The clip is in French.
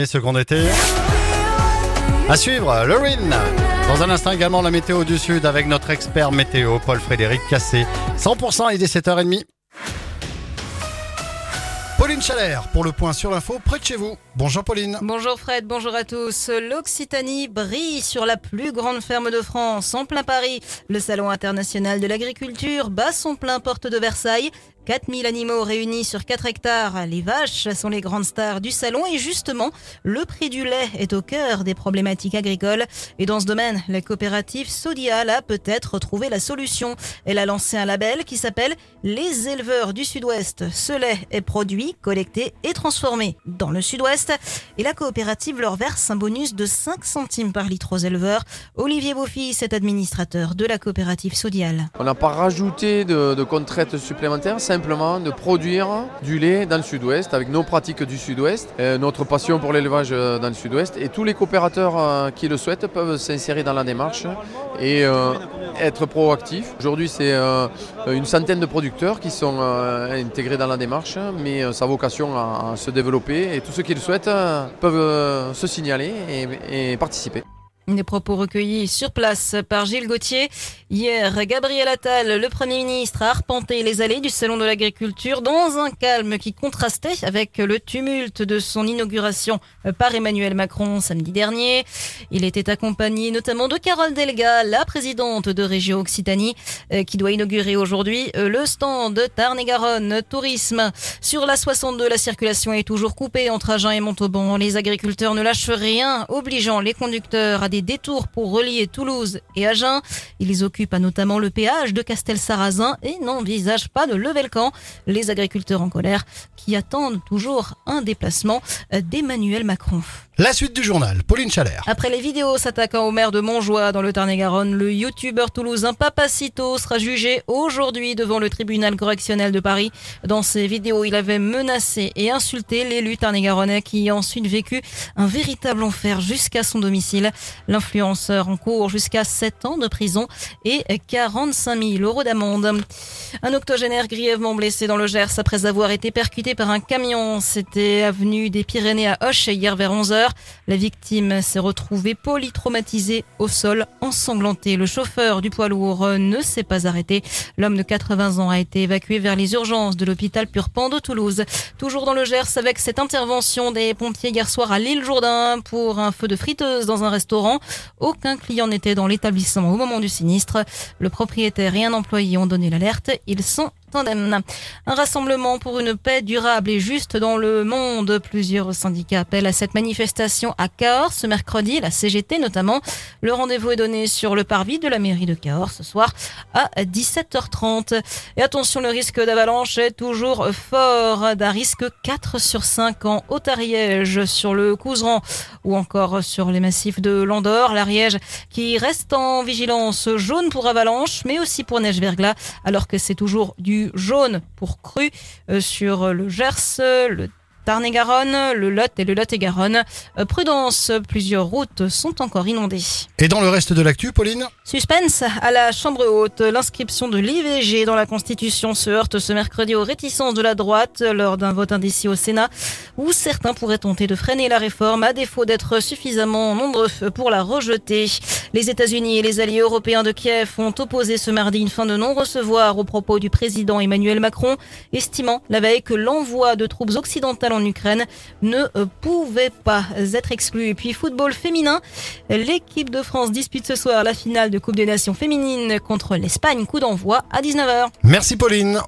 Et seconde été. À suivre, Lorine. Dans un instant également la météo du Sud avec notre expert météo, Paul-Frédéric Cassé. 100% il est 7h30. Pauline Chalère pour le point sur l'info près de chez vous. Bonjour Pauline. Bonjour Fred, bonjour à tous. L'Occitanie brille sur la plus grande ferme de France, en plein Paris. Le Salon international de l'agriculture bat son plein porte de Versailles. 4000 animaux réunis sur 4 hectares. Les vaches sont les grandes stars du salon et justement, le prix du lait est au cœur des problématiques agricoles. Et dans ce domaine, la coopérative Sodial a peut-être trouvé la solution. Elle a lancé un label qui s'appelle Les éleveurs du Sud-Ouest. Ce lait est produit, collecté et transformé dans le Sud-Ouest. Et la coopérative leur verse un bonus de 5 centimes par litre aux éleveurs. Olivier Beaufils est administrateur de la coopérative Sodial. On n'a pas rajouté de, de contraintes supplémentaires, simplement de produire du lait dans le sud-ouest avec nos pratiques du sud-ouest, euh, notre passion pour l'élevage euh, dans le sud-ouest et tous les coopérateurs euh, qui le souhaitent peuvent s'insérer dans la démarche et être proactifs. Aujourd'hui c'est une centaine de producteurs qui sont intégrés dans la démarche mais euh, ça a vocation à, se développer et tous ceux qui le souhaitent peuvent se signaler et participer. Des propos recueillis sur place par Gilles Gauthier. Hier, Gabriel Attal, le Premier ministre, a arpenté les allées du Salon de l'Agriculture dans un calme qui contrastait avec le tumulte de son inauguration par Emmanuel Macron samedi dernier. Il était accompagné notamment de Carole Delga, la présidente de Région Occitanie, euh, qui doit inaugurer aujourd'hui euh, le stand Tarn-et-Garonne Tourisme. Sur la 62, la circulation est toujours coupée entre Agen et Montauban. Les agriculteurs ne lâchent rien, obligeant les conducteurs à des détours pour relier Toulouse et Agen. Ils occupent notamment le péage de Castel-Sarrazin et n'envisagent pas de lever le camp. Les agriculteurs en colère qui attendent toujours un déplacement d'Emmanuel Macron. La suite du journal, Pauline Chalère. Après les vidéos s'attaquant au maire de Montjoie dans le Tarn-et-Garonne, le youtubeur toulousain Papacito sera jugé aujourd'hui devant le tribunal correctionnel de Paris. Dans ces vidéos, il avait menacé et insulté l'élu tarn-et-garonnais qui a ensuite vécu un véritable enfer jusqu'à son domicile. L'influenceur encourt jusqu'à 7 ans de prison et 45 000 euros d'amende. Un octogénaire grièvement blessé dans le Gers après avoir été percuté par un camion. C'était avenue des Pyrénées à Hoche hier vers 11 la victime s'est retrouvée polytraumatisée au sol, ensanglantée. Le chauffeur du poids lourd ne s'est pas arrêté. L'homme de 80 ans a été évacué vers les urgences de l'hôpital Purpan de Toulouse. Toujours dans le Gers avec cette intervention des pompiers hier soir à l'île Jourdain pour un feu de friteuse dans un restaurant. Aucun client n'était dans l'établissement au moment du sinistre. Le propriétaire et un employé ont donné l'alerte. Ils sont tandem. Un rassemblement pour une paix durable et juste dans le monde. Plusieurs syndicats appellent à cette manifestation à Cahors ce mercredi, la CGT notamment. Le rendez-vous est donné sur le parvis de la mairie de Cahors ce soir à 17h30. Et attention, le risque d'avalanche est toujours fort, d'un risque 4 sur 5 en Haute-Ariège, sur le Couseran ou encore sur les massifs de Landor, l'Ariège qui reste en vigilance jaune pour avalanche mais aussi pour neige verglas alors que c'est toujours du jaune pour cru euh, sur le Gers, le Tarn-et-Garonne, le Lot et le Lot-et-Garonne. Euh, prudence, plusieurs routes sont encore inondées. Et dans le reste de l'actu, Pauline? Suspense à la Chambre haute. L'inscription de l'IVG dans la Constitution se heurte ce mercredi aux réticences de la droite lors d'un vote indécis au Sénat où certains pourraient tenter de freiner la réforme à défaut d'être suffisamment nombreux pour la rejeter. Les États-Unis et les alliés européens de Kiev ont opposé ce mardi une fin de non-recevoir aux propos du président Emmanuel Macron, estimant la veille que l'envoi de troupes occidentales en Ukraine ne pouvait pas être exclu. Et puis football féminin, l'équipe de France dispute ce soir la finale de Coupe des Nations féminines contre l'Espagne, coup d'envoi à 19h. Merci Pauline.